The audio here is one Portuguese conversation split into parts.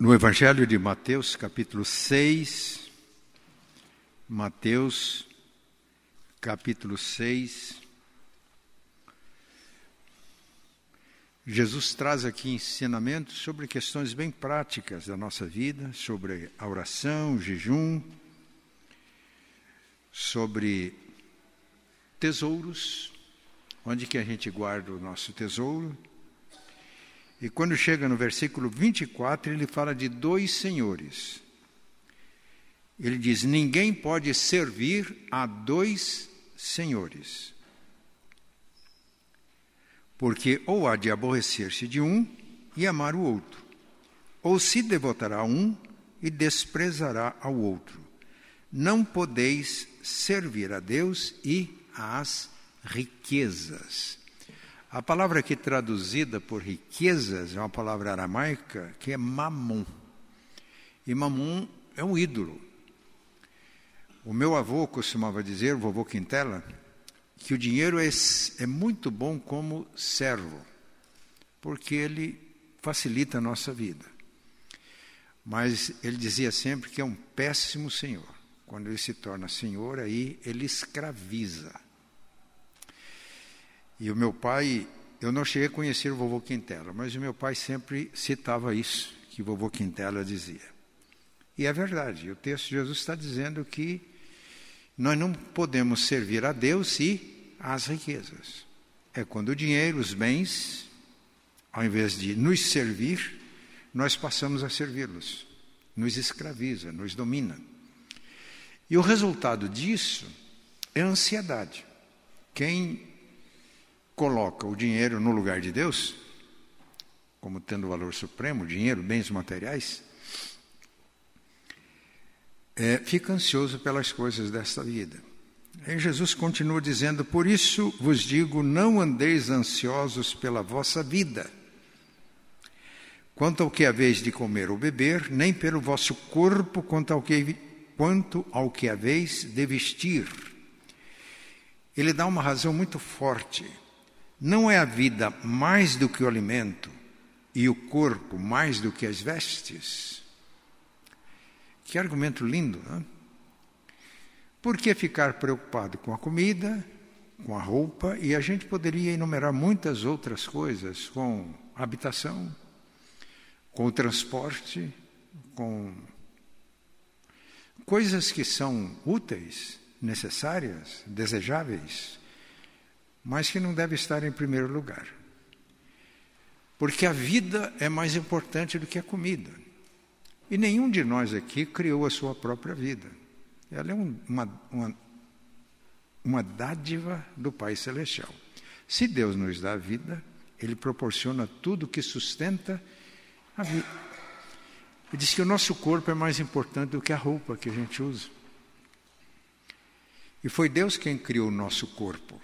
No Evangelho de Mateus, capítulo 6, Mateus, capítulo 6, Jesus traz aqui ensinamentos sobre questões bem práticas da nossa vida, sobre a oração, o jejum, sobre tesouros, onde que a gente guarda o nosso tesouro. E quando chega no versículo 24, ele fala de dois senhores. Ele diz: Ninguém pode servir a dois senhores porque ou há de aborrecer-se de um e amar o outro, ou se devotará a um e desprezará ao outro. Não podeis servir a Deus e às riquezas. A palavra aqui traduzida por riquezas é uma palavra aramaica que é mamon. E mamon é um ídolo. O meu avô costumava dizer, o vovô Quintela, que o dinheiro é, é muito bom como servo, porque ele facilita a nossa vida. Mas ele dizia sempre que é um péssimo senhor. Quando ele se torna senhor, aí ele escraviza. E o meu pai, eu não cheguei a conhecer o vovô Quintela, mas o meu pai sempre citava isso que o vovô Quintela dizia. E é verdade, o texto de Jesus está dizendo que nós não podemos servir a Deus e às riquezas. É quando o dinheiro, os bens, ao invés de nos servir, nós passamos a servi-los. Nos escraviza, nos domina. E o resultado disso é a ansiedade. Quem coloca o dinheiro no lugar de Deus, como tendo valor supremo, dinheiro, bens materiais, é, fica ansioso pelas coisas desta vida. Aí Jesus continua dizendo: Por isso vos digo, não andeis ansiosos pela vossa vida, quanto ao que haveis de comer ou beber, nem pelo vosso corpo, quanto ao que, quanto ao que haveis de vestir. Ele dá uma razão muito forte. Não é a vida mais do que o alimento e o corpo mais do que as vestes? Que argumento lindo, não? Por que ficar preocupado com a comida, com a roupa, e a gente poderia enumerar muitas outras coisas, com habitação, com o transporte, com coisas que são úteis, necessárias, desejáveis, mas que não devem estar em primeiro lugar. Porque a vida é mais importante do que a comida. E nenhum de nós aqui criou a sua própria vida. Ela é um, uma, uma, uma dádiva do Pai Celestial. Se Deus nos dá a vida, Ele proporciona tudo que sustenta a vida. Ele diz que o nosso corpo é mais importante do que a roupa que a gente usa. E foi Deus quem criou o nosso corpo.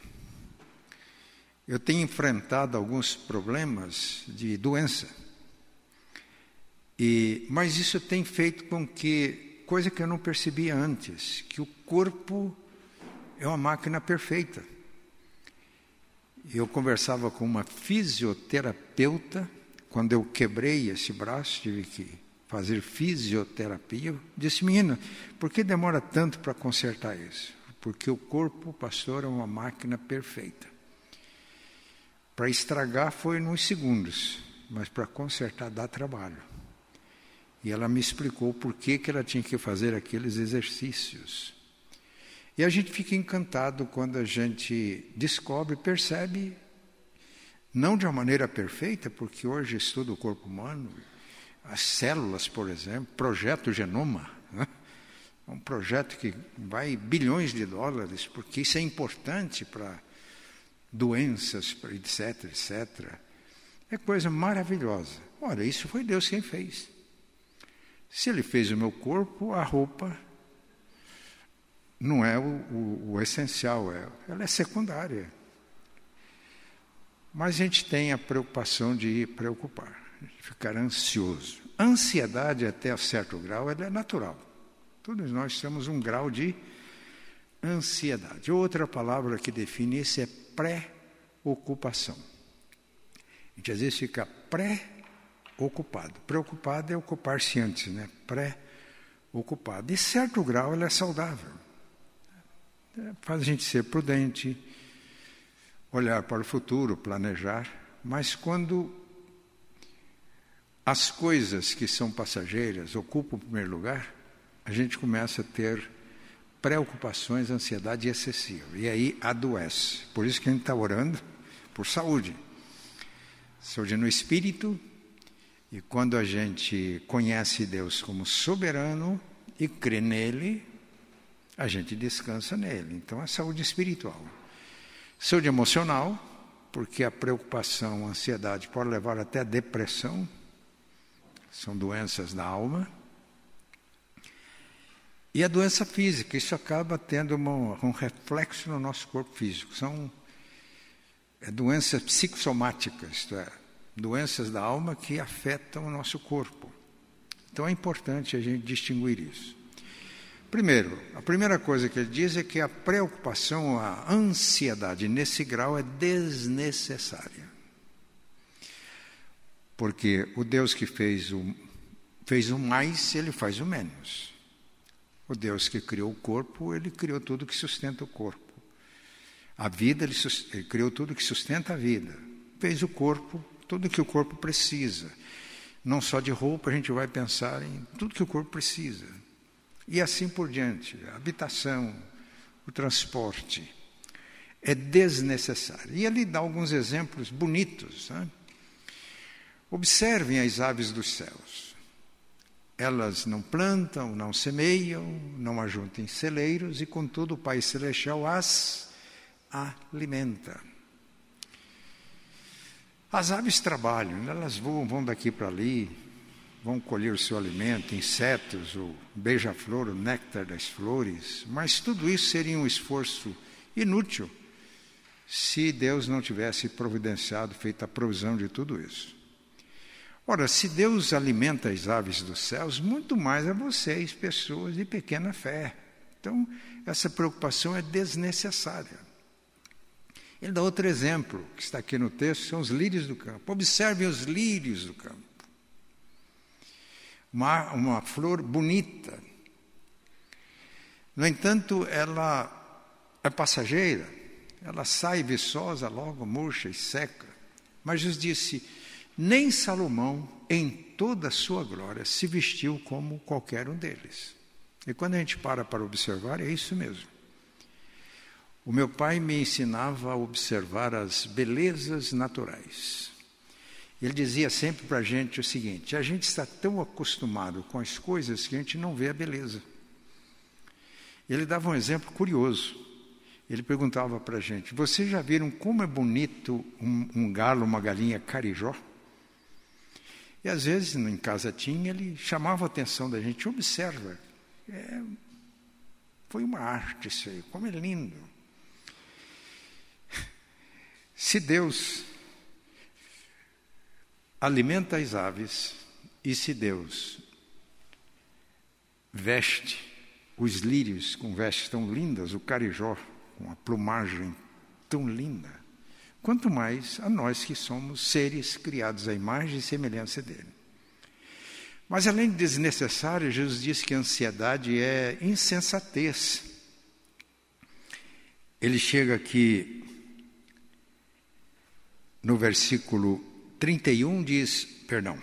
Eu tenho enfrentado alguns problemas de doença. E, mas isso tem feito com que, coisa que eu não percebia antes, que o corpo é uma máquina perfeita. Eu conversava com uma fisioterapeuta, quando eu quebrei esse braço, tive que fazer fisioterapia. Eu disse, menina, por que demora tanto para consertar isso? Porque o corpo, pastor, é uma máquina perfeita. Para estragar foi nos segundos, mas para consertar dá trabalho. E ela me explicou por que, que ela tinha que fazer aqueles exercícios. E a gente fica encantado quando a gente descobre, percebe, não de uma maneira perfeita, porque hoje estuda o corpo humano, as células, por exemplo, projeto Genoma, né? um projeto que vai bilhões de dólares, porque isso é importante para doenças, etc, etc. É coisa maravilhosa. Olha, isso foi Deus quem fez. Se ele fez o meu corpo, a roupa não é o, o, o essencial, é, ela é secundária. Mas a gente tem a preocupação de preocupar, de ficar ansioso. Ansiedade, até certo grau, ela é natural. Todos nós temos um grau de ansiedade. Outra palavra que define isso é pré-ocupação. A gente às vezes fica pré ocupado. Preocupado é ocupar-se antes, né? Pré-ocupado. De certo grau, ele é saudável. Faz a gente ser prudente, olhar para o futuro, planejar, mas quando as coisas que são passageiras ocupam o primeiro lugar, a gente começa a ter preocupações, ansiedade excessiva. E aí adoece. Por isso que a gente está orando por saúde. Saúde no espírito. E quando a gente conhece Deus como soberano e crê nele, a gente descansa nele. Então, é saúde espiritual. Saúde emocional, porque a preocupação, a ansiedade pode levar até a depressão, são doenças da alma. E a doença física, isso acaba tendo uma, um reflexo no nosso corpo físico. São é, doenças psicossomáticas, isto é, doenças da alma que afetam o nosso corpo. Então é importante a gente distinguir isso. Primeiro, a primeira coisa que ele diz é que a preocupação, a ansiedade nesse grau é desnecessária. Porque o Deus que fez o, fez o mais, ele faz o menos. O Deus que criou o corpo, ele criou tudo que sustenta o corpo. A vida, ele, ele criou tudo que sustenta a vida. Fez o corpo, tudo que o corpo precisa. Não só de roupa, a gente vai pensar em tudo que o corpo precisa. E assim por diante. A habitação, o transporte. É desnecessário. E ele dá alguns exemplos bonitos. Né? Observem as aves dos céus. Elas não plantam, não semeiam, não ajuntam celeiros, e contudo o Pai Celestial as alimenta. As aves trabalham, elas voam, vão daqui para ali, vão colher o seu alimento, insetos, o beija-flor, o néctar das flores, mas tudo isso seria um esforço inútil se Deus não tivesse providenciado, feito a provisão de tudo isso. Ora, se Deus alimenta as aves dos céus, muito mais a vocês, pessoas de pequena fé. Então, essa preocupação é desnecessária. Ele dá outro exemplo, que está aqui no texto, são os lírios do campo. Observem os lírios do campo uma, uma flor bonita. No entanto, ela é passageira, ela sai viçosa, logo murcha e seca. Mas Jesus disse: nem Salomão, em toda a sua glória, se vestiu como qualquer um deles. E quando a gente para para observar, é isso mesmo. O meu pai me ensinava a observar as belezas naturais. Ele dizia sempre para a gente o seguinte: a gente está tão acostumado com as coisas que a gente não vê a beleza. Ele dava um exemplo curioso. Ele perguntava para a gente: vocês já viram como é bonito um, um galo, uma galinha carijó? E às vezes, em casa tinha, ele chamava a atenção da gente: observa, é, foi uma arte isso aí, como é lindo. Se Deus alimenta as aves, e se Deus veste os lírios com vestes tão lindas, o carijó com a plumagem tão linda, quanto mais a nós que somos seres criados à imagem e semelhança dele. Mas além de desnecessário, Jesus disse que a ansiedade é insensatez. Ele chega aqui no versículo 31 diz, perdão.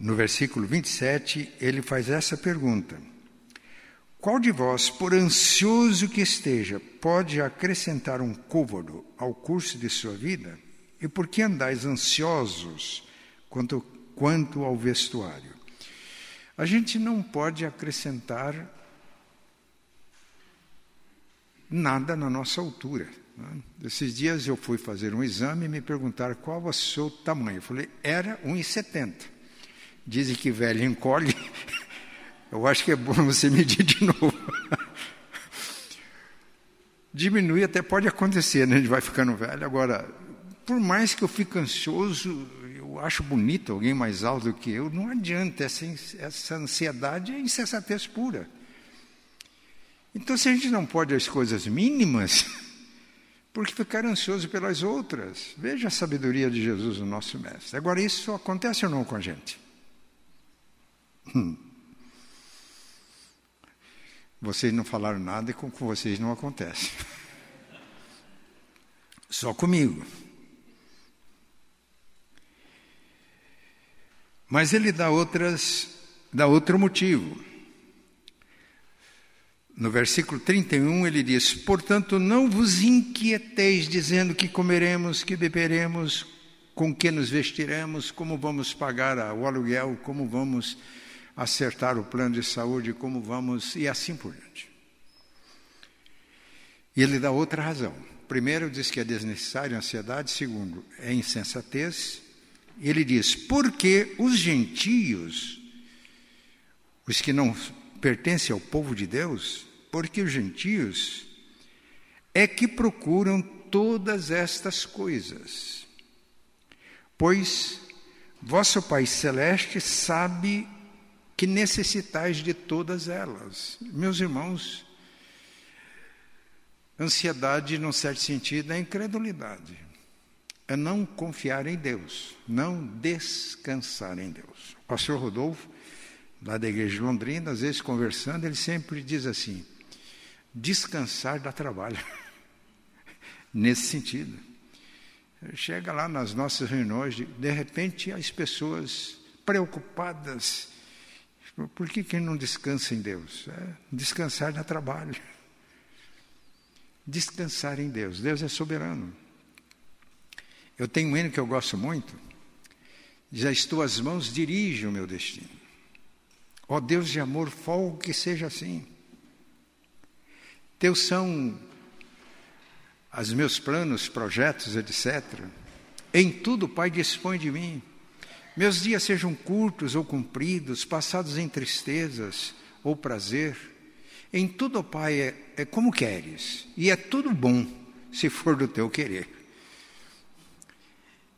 No versículo 27, ele faz essa pergunta: Qual de vós, por ansioso que esteja, pode acrescentar um côvado ao curso de sua vida? E por que andais ansiosos quanto, quanto ao vestuário? A gente não pode acrescentar nada na nossa altura. Esses dias eu fui fazer um exame e me perguntaram qual o seu tamanho. Eu falei, era 1,70. Dizem que velho encolhe. Eu acho que é bom você medir de novo. Diminuir até pode acontecer, né? A gente vai ficando velho. Agora, por mais que eu fique ansioso, eu acho bonito alguém mais alto do que eu, não adianta. Essa, essa ansiedade é insensatez pura. Então, se a gente não pode as coisas mínimas, porque ficar ansioso pelas outras. Veja a sabedoria de Jesus, o nosso mestre. Agora, isso acontece ou não com a gente? Hum. Vocês não falaram nada e com vocês não acontece. Só comigo. Mas ele dá outras, dá outro motivo. No versículo 31 ele diz: Portanto, não vos inquieteis dizendo que comeremos, que beberemos, com que nos vestiremos, como vamos pagar o aluguel, como vamos acertar o plano de saúde, como vamos, e assim por diante. E ele dá outra razão. Primeiro, diz que é desnecessário a ansiedade. Segundo, é insensatez. Ele diz: porque os gentios, os que não pertencem ao povo de Deus, porque os gentios é que procuram todas estas coisas. Pois vosso Pai Celeste sabe que necessitais de todas elas. Meus irmãos, Ansiedade, num certo sentido, é incredulidade. É não confiar em Deus, não descansar em Deus. O pastor Rodolfo, lá da igreja de Londrina, às vezes conversando, ele sempre diz assim: descansar dá trabalho. Nesse sentido. Chega lá nas nossas reuniões, de repente as pessoas preocupadas. Por que, que não descansa em Deus? É, descansar dá trabalho descansar em Deus. Deus é soberano. Eu tenho um hino que eu gosto muito. Já as tuas mãos dirigem o meu destino. Ó oh, Deus de amor, folgo que seja assim. Teus são os meus planos, projetos, etc. Em tudo, Pai, dispõe de mim. Meus dias sejam curtos ou compridos, passados em tristezas ou prazer em tudo, Pai, é, é como queres, e é tudo bom, se for do teu querer.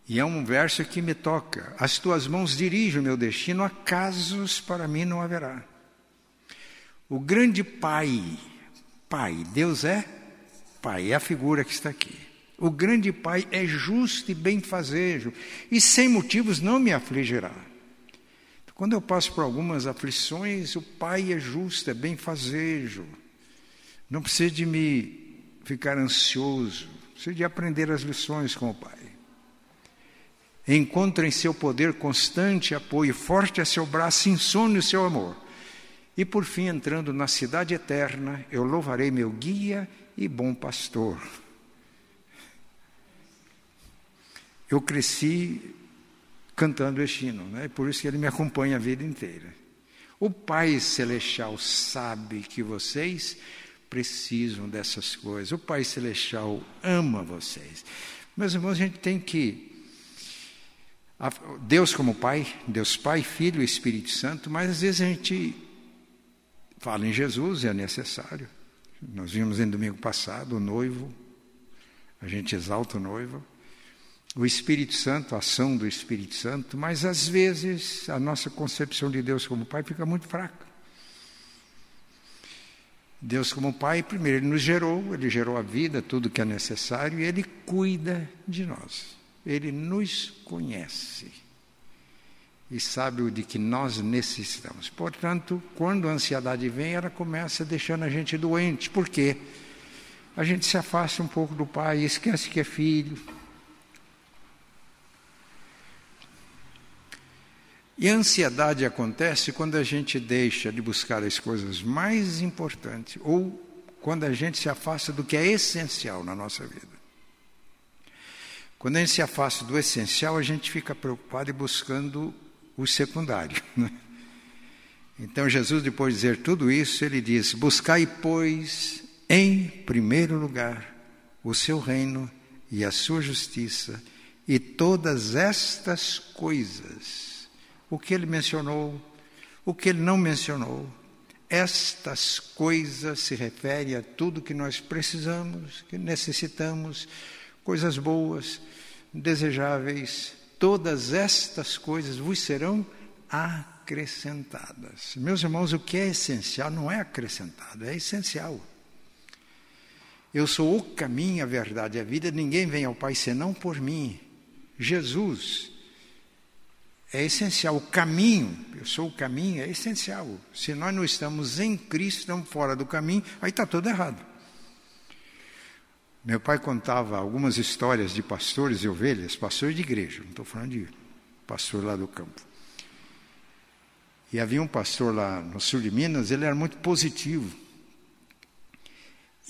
E é um verso que me toca: As tuas mãos dirigem o meu destino, acasos para mim não haverá. O grande Pai, Pai, Deus é Pai, é a figura que está aqui. O grande Pai é justo e benfazejo, e sem motivos não me afligirá. Quando eu passo por algumas aflições, o Pai é justo, é benfazejo. Não precisa de me ficar ansioso, precisa de aprender as lições com o Pai. Encontra em seu poder constante apoio, forte é seu braço, insone o seu amor. E por fim, entrando na cidade eterna, eu louvarei meu guia e bom pastor. Eu cresci cantando este hino, né? por isso que ele me acompanha a vida inteira. O Pai Celestial sabe que vocês precisam dessas coisas. O Pai Celestial ama vocês. Meus irmãos, a gente tem que. Deus como Pai, Deus Pai, Filho e Espírito Santo, mas às vezes a gente fala em Jesus é necessário. Nós vimos em domingo passado o noivo, a gente exalta o noivo o Espírito Santo, a ação do Espírito Santo, mas às vezes a nossa concepção de Deus como Pai fica muito fraca. Deus como Pai, primeiro, Ele nos gerou, Ele gerou a vida, tudo que é necessário, e Ele cuida de nós. Ele nos conhece e sabe o de que nós necessitamos. Portanto, quando a ansiedade vem, ela começa deixando a gente doente. Por quê? A gente se afasta um pouco do Pai, esquece que é filho E a ansiedade acontece quando a gente deixa de buscar as coisas mais importantes ou quando a gente se afasta do que é essencial na nossa vida. Quando a gente se afasta do essencial, a gente fica preocupado e buscando o secundário. Né? Então, Jesus, depois de dizer tudo isso, ele diz: Buscai, pois, em primeiro lugar o seu reino e a sua justiça, e todas estas coisas o que ele mencionou, o que ele não mencionou. Estas coisas se referem a tudo que nós precisamos, que necessitamos, coisas boas, desejáveis. Todas estas coisas vos serão acrescentadas. Meus irmãos, o que é essencial não é acrescentado, é essencial. Eu sou o caminho, a verdade e a vida, ninguém vem ao Pai senão por mim. Jesus é essencial. O caminho, eu sou o caminho, é essencial. Se nós não estamos em Cristo, estamos fora do caminho, aí está tudo errado. Meu pai contava algumas histórias de pastores e ovelhas, pastores de igreja, não estou falando de pastor lá do campo. E havia um pastor lá no sul de Minas, ele era muito positivo.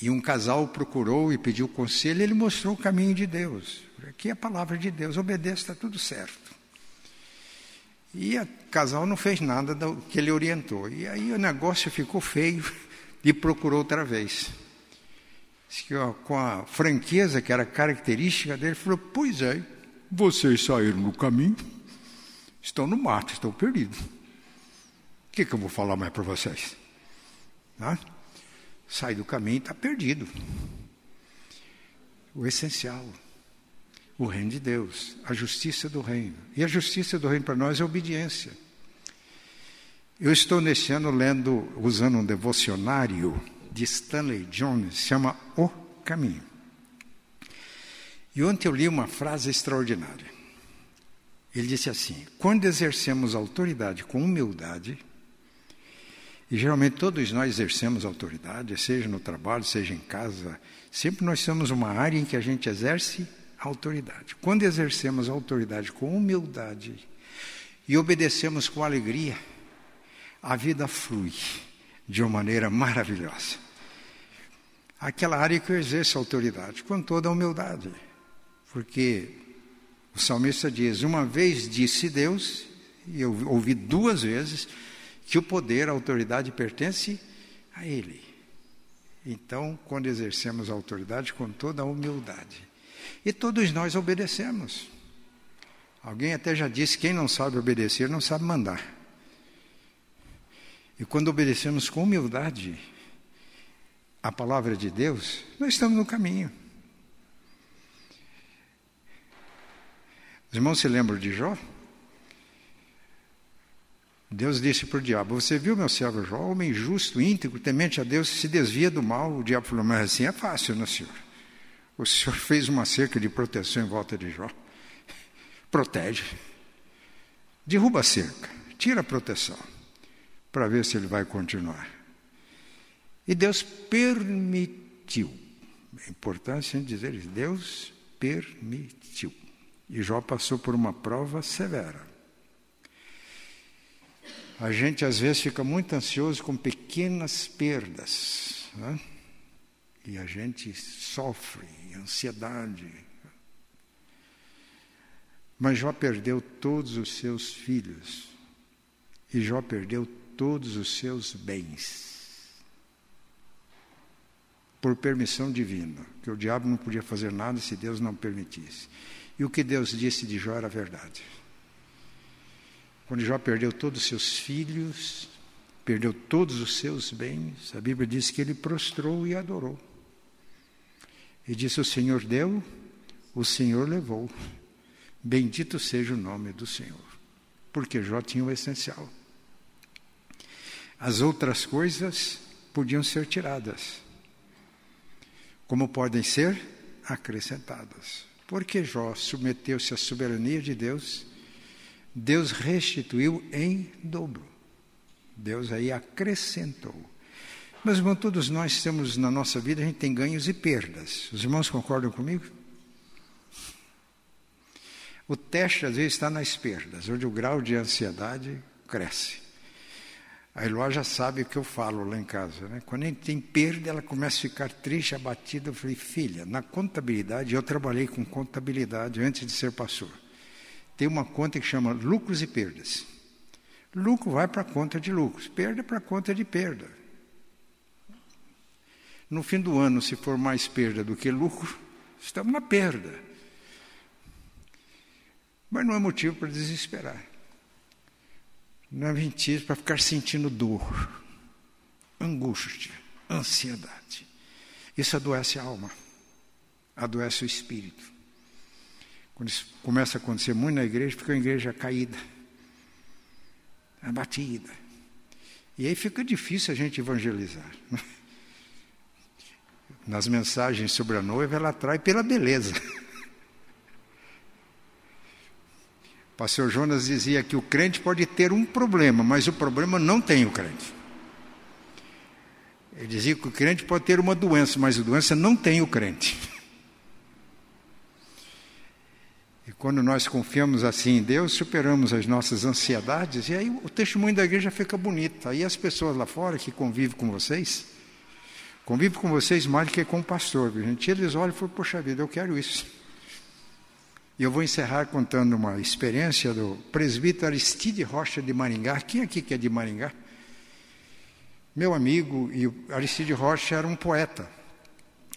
E um casal procurou e pediu conselho, ele mostrou o caminho de Deus. Aqui é a palavra de Deus, obedeça, está tudo certo. E o casal não fez nada do que ele orientou. E aí o negócio ficou feio e procurou outra vez. Com a franqueza que era característica dele, falou: Pois é, vocês saíram do caminho, estão no mato, estão perdidos. O que, que eu vou falar mais para vocês? Ah? Sai do caminho e está perdido. O essencial o reino de Deus, a justiça do reino. E a justiça do reino para nós é obediência. Eu estou neste ano lendo, usando um devocionário de Stanley Jones, chama O Caminho. E ontem eu li uma frase extraordinária. Ele disse assim: quando exercemos autoridade com humildade, e geralmente todos nós exercemos autoridade, seja no trabalho, seja em casa, sempre nós temos uma área em que a gente exerce autoridade. Quando exercemos a autoridade com humildade e obedecemos com alegria, a vida flui de uma maneira maravilhosa. Aquela área que eu exerço autoridade, com toda a humildade. Porque o salmista diz: Uma vez disse Deus, e eu ouvi duas vezes, que o poder, a autoridade pertence a Ele. Então, quando exercemos a autoridade com toda a humildade, e todos nós obedecemos. Alguém até já disse: quem não sabe obedecer não sabe mandar. E quando obedecemos com humildade a palavra de Deus, nós estamos no caminho. Os irmãos se lembram de Jó? Deus disse para o diabo: Você viu meu servo Jó, homem justo, íntegro, temente a Deus, se desvia do mal. O diabo falou: Mas assim é fácil, não, senhor? O Senhor fez uma cerca de proteção em volta de Jó. Protege. Derruba a cerca, tira a proteção, para ver se ele vai continuar. E Deus permitiu. É importante dizer isso. Deus permitiu. E Jó passou por uma prova severa. A gente às vezes fica muito ansioso com pequenas perdas. Né? E a gente sofre, ansiedade. Mas Jó perdeu todos os seus filhos. E Jó perdeu todos os seus bens. Por permissão divina. Que o diabo não podia fazer nada se Deus não permitisse. E o que Deus disse de Jó era verdade. Quando Jó perdeu todos os seus filhos, perdeu todos os seus bens, a Bíblia diz que ele prostrou e adorou. E disse: O Senhor deu, o Senhor levou. Bendito seja o nome do Senhor. Porque Jó tinha o essencial. As outras coisas podiam ser tiradas, como podem ser acrescentadas. Porque Jó submeteu-se à soberania de Deus, Deus restituiu em dobro. Deus aí acrescentou. Mas, irmão, todos nós temos na nossa vida, a gente tem ganhos e perdas. Os irmãos concordam comigo? O teste, às vezes, está nas perdas, onde o grau de ansiedade cresce. A Eloá já sabe o que eu falo lá em casa. Né? Quando a gente tem perda, ela começa a ficar triste, abatida. Eu falei, filha, na contabilidade, eu trabalhei com contabilidade antes de ser pastor. Tem uma conta que chama lucros e perdas. Lucro vai para a conta de lucros, perda para a conta de perda. No fim do ano, se for mais perda do que lucro, estamos na perda. Mas não é motivo para desesperar. Não é mentira para ficar sentindo dor, angústia, ansiedade. Isso adoece a alma, adoece o espírito. Quando isso começa a acontecer muito na igreja, fica a igreja caída, abatida. E aí fica difícil a gente evangelizar. Nas mensagens sobre a noiva, ela atrai pela beleza. O pastor Jonas dizia que o crente pode ter um problema, mas o problema não tem o crente. Ele dizia que o crente pode ter uma doença, mas a doença não tem o crente. E quando nós confiamos assim em Deus, superamos as nossas ansiedades, e aí o testemunho da igreja fica bonito. Aí as pessoas lá fora que convivem com vocês, convivem com vocês mais do que com o pastor. Gente, eles olham e falam, poxa vida, eu quero isso. E eu vou encerrar contando uma experiência do presbítero Aristide Rocha de Maringá. Quem aqui que é de Maringá? Meu amigo e Aristide Rocha era um poeta.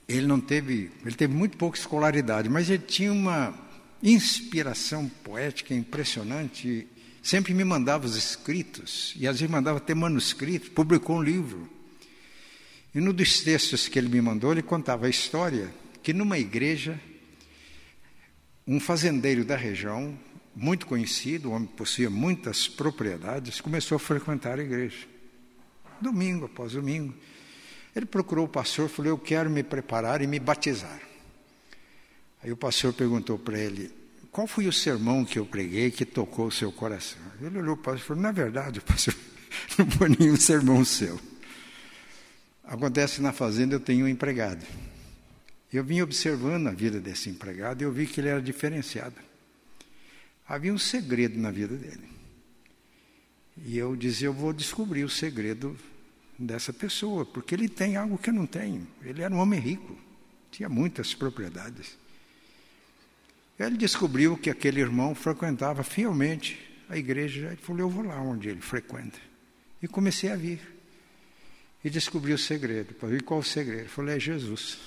Ele não teve, ele teve muito pouca escolaridade, mas ele tinha uma inspiração poética impressionante. Sempre me mandava os escritos e às vezes mandava até manuscritos. Publicou um livro. E no dos textos que ele me mandou, ele contava a história que numa igreja um fazendeiro da região, muito conhecido, um homem que possuía muitas propriedades, começou a frequentar a igreja domingo após domingo. Ele procurou o pastor e falou: Eu quero me preparar e me batizar. Aí o pastor perguntou para ele: Qual foi o sermão que eu preguei que tocou o seu coração? Ele olhou para o pastor e falou: Na verdade, pastor, não foi nenhum sermão seu. Acontece na fazenda, eu tenho um empregado. Eu vim observando a vida desse empregado e eu vi que ele era diferenciado. Havia um segredo na vida dele. E eu dizia: Eu vou descobrir o segredo dessa pessoa, porque ele tem algo que eu não tenho. Ele era um homem rico, tinha muitas propriedades. Ele descobriu que aquele irmão frequentava fielmente a igreja. Ele falou: Eu vou lá onde ele frequenta. E comecei a vir. E descobri o segredo. E qual o segredo? Falou: É Jesus.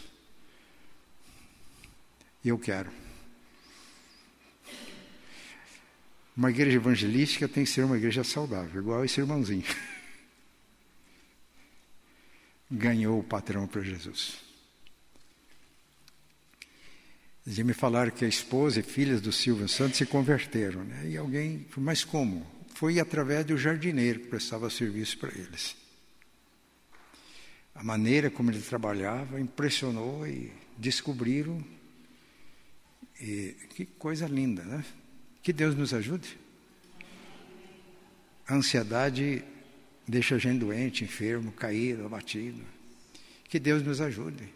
E eu quero. Uma igreja evangelística tem que ser uma igreja saudável, igual esse irmãozinho. Ganhou o patrão para Jesus. Dizia me falaram que a esposa e filhas do Silvio Santos se converteram. Né? E alguém, mas como? Foi através do jardineiro que prestava serviço para eles. A maneira como ele trabalhava impressionou e descobriram. E que coisa linda, né? Que Deus nos ajude. A ansiedade deixa a gente doente, enfermo, caído, abatido. Que Deus nos ajude.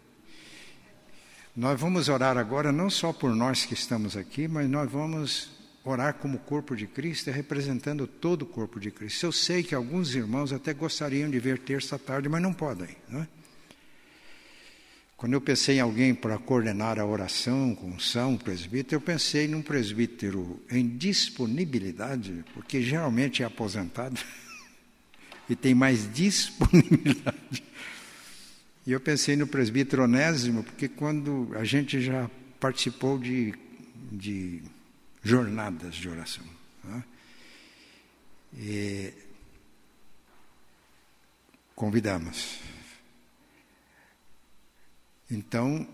Nós vamos orar agora não só por nós que estamos aqui, mas nós vamos orar como corpo de Cristo, representando todo o corpo de Cristo. Eu sei que alguns irmãos até gostariam de ver terça tarde, mas não podem. Não é? Quando eu pensei em alguém para coordenar a oração com São presbítero, eu pensei num presbítero em disponibilidade, porque geralmente é aposentado e tem mais disponibilidade. E eu pensei no presbítero Onésimo, porque quando a gente já participou de, de jornadas de oração. Né? E convidamos. Então,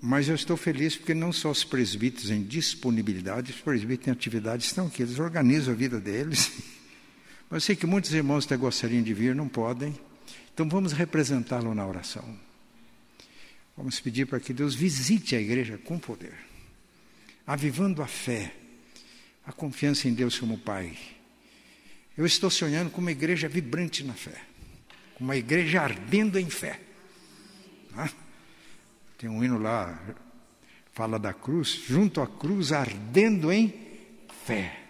mas eu estou feliz porque não só os presbíteros em disponibilidade, os presbíteros em atividade estão aqui, eles organizam a vida deles. Mas eu sei que muitos irmãos até gostariam de vir, não podem. Então vamos representá-lo na oração. Vamos pedir para que Deus visite a igreja com poder, avivando a fé, a confiança em Deus como Pai. Eu estou sonhando com uma igreja vibrante na fé, com uma igreja ardendo em fé. Não é? Tem um hino lá, fala da cruz, junto à cruz, ardendo em fé.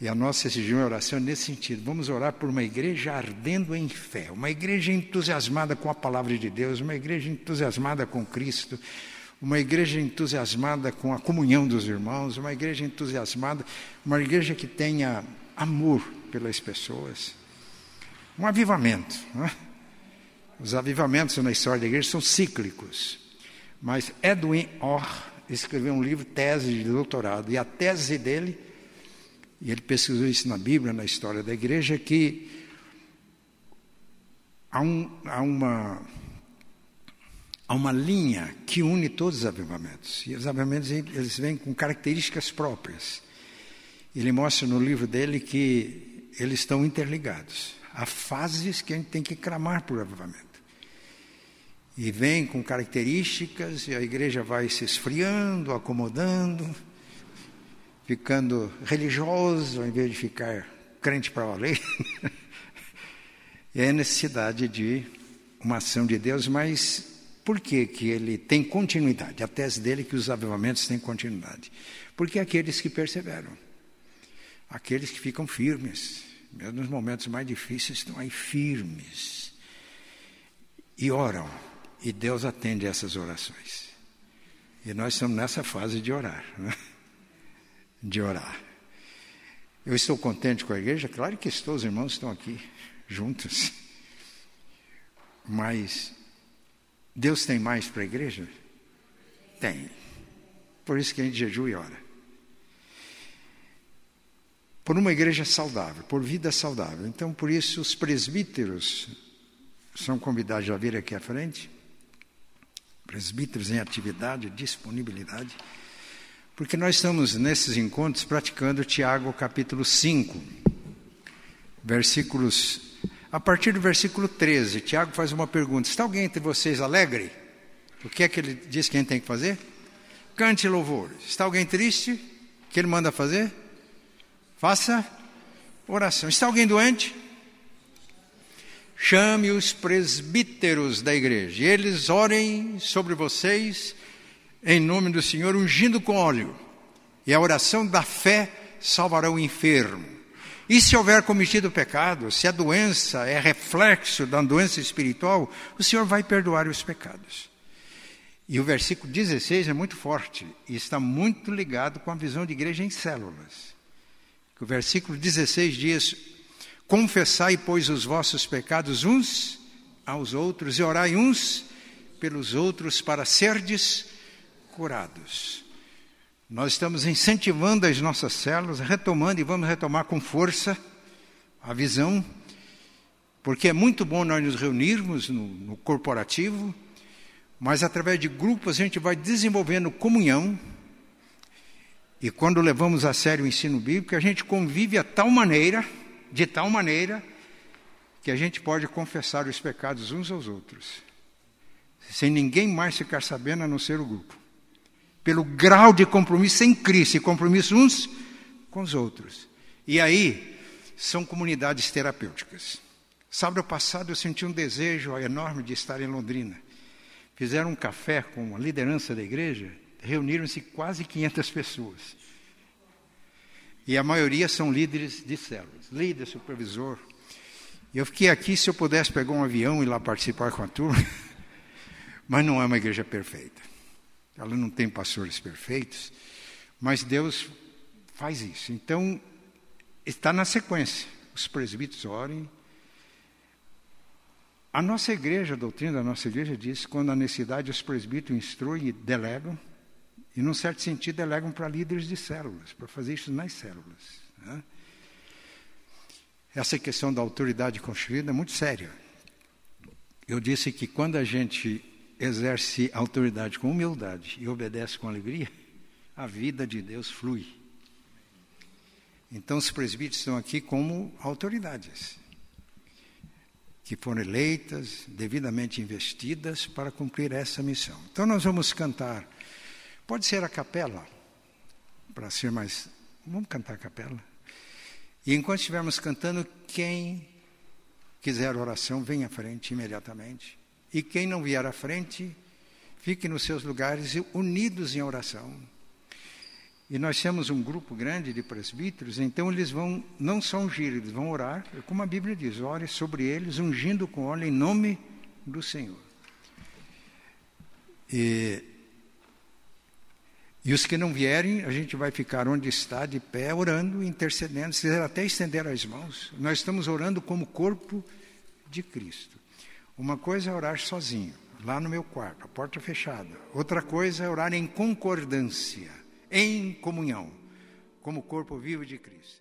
E a nossa exigir oração é nesse sentido. Vamos orar por uma igreja ardendo em fé, uma igreja entusiasmada com a palavra de Deus, uma igreja entusiasmada com Cristo, uma igreja entusiasmada com a comunhão dos irmãos, uma igreja entusiasmada, uma igreja que tenha amor pelas pessoas, um avivamento. Não é? Os avivamentos na história da igreja são cíclicos. Mas Edwin Orr escreveu um livro, tese de doutorado, e a tese dele, e ele pesquisou isso na Bíblia, na história da igreja, é que há, um, há uma há uma linha que une todos os avivamentos. E os avivamentos eles vêm com características próprias. Ele mostra no livro dele que eles estão interligados. Há fases que a gente tem que clamar por avivamento. E vem com características, e a igreja vai se esfriando, acomodando, ficando religioso, ao invés de ficar crente para valer. é a necessidade de uma ação de Deus, mas por que, que ele tem continuidade? A tese dele é que os avivamentos têm continuidade. Porque aqueles que perseveram, aqueles que ficam firmes, mesmo nos momentos mais difíceis, estão aí firmes e oram, e Deus atende essas orações. E nós estamos nessa fase de orar, né? de orar. Eu estou contente com a igreja? Claro que estou, os irmãos estão aqui juntos. Mas Deus tem mais para a igreja? Tem. Por isso que a gente jejua e ora. Por uma igreja saudável, por vida saudável. Então, por isso, os presbíteros são convidados a vir aqui à frente. Presbíteros em atividade, disponibilidade. Porque nós estamos nesses encontros praticando Tiago capítulo 5, versículos a partir do versículo 13, Tiago faz uma pergunta: Está alguém entre vocês alegre? O que é que ele diz que a gente tem que fazer? Cante louvores. Está alguém triste? O que ele manda fazer? Faça oração. Está alguém doente? Chame os presbíteros da igreja, eles orem sobre vocês em nome do Senhor, ungindo com óleo. E a oração da fé salvará o enfermo e se houver cometido pecado, se a doença é reflexo da doença espiritual, o Senhor vai perdoar os pecados. E o versículo 16 é muito forte e está muito ligado com a visão de igreja em células. O versículo 16 diz: Confessai, pois, os vossos pecados uns aos outros e orai uns pelos outros para serdes curados. Nós estamos incentivando as nossas células, retomando e vamos retomar com força a visão, porque é muito bom nós nos reunirmos no, no corporativo, mas através de grupos a gente vai desenvolvendo comunhão. E quando levamos a sério o ensino bíblico, a gente convive a tal maneira, de tal maneira, que a gente pode confessar os pecados uns aos outros, sem ninguém mais ficar sabendo a não ser o grupo pelo grau de compromisso em Cristo e compromisso uns com os outros. E aí, são comunidades terapêuticas. Sábado passado eu senti um desejo enorme de estar em Londrina. Fizeram um café com a liderança da igreja, reuniram-se quase 500 pessoas. E a maioria são líderes de células, líder, supervisor. Eu fiquei aqui, se eu pudesse pegar um avião e ir lá participar com a turma, mas não é uma igreja perfeita. Ela não tem pastores perfeitos, mas Deus faz isso. Então, está na sequência. Os presbíteros orem. A nossa igreja, a doutrina da nossa igreja diz que quando há necessidade, os presbíteros instruem e delegam, e, num certo sentido, delegam para líderes de células, para fazer isso nas células. Né? Essa questão da autoridade construída é muito séria. Eu disse que quando a gente exerce autoridade com humildade e obedece com alegria, a vida de Deus flui. Então, os presbíteros estão aqui como autoridades, que foram eleitas, devidamente investidas para cumprir essa missão. Então, nós vamos cantar. Pode ser a capela, para ser mais. Vamos cantar a capela. E enquanto estivermos cantando, quem quiser oração, venha à frente imediatamente. E quem não vier à frente, fique nos seus lugares unidos em oração. E nós temos um grupo grande de presbíteros, então eles vão não só ungir, eles vão orar, como a Bíblia diz, ore sobre eles, ungindo com óleo em nome do Senhor. E, e os que não vierem, a gente vai ficar onde está, de pé, orando, intercedendo, se até estender as mãos. Nós estamos orando como corpo de Cristo. Uma coisa é orar sozinho, lá no meu quarto, a porta fechada. Outra coisa é orar em concordância, em comunhão, como corpo vivo de Cristo.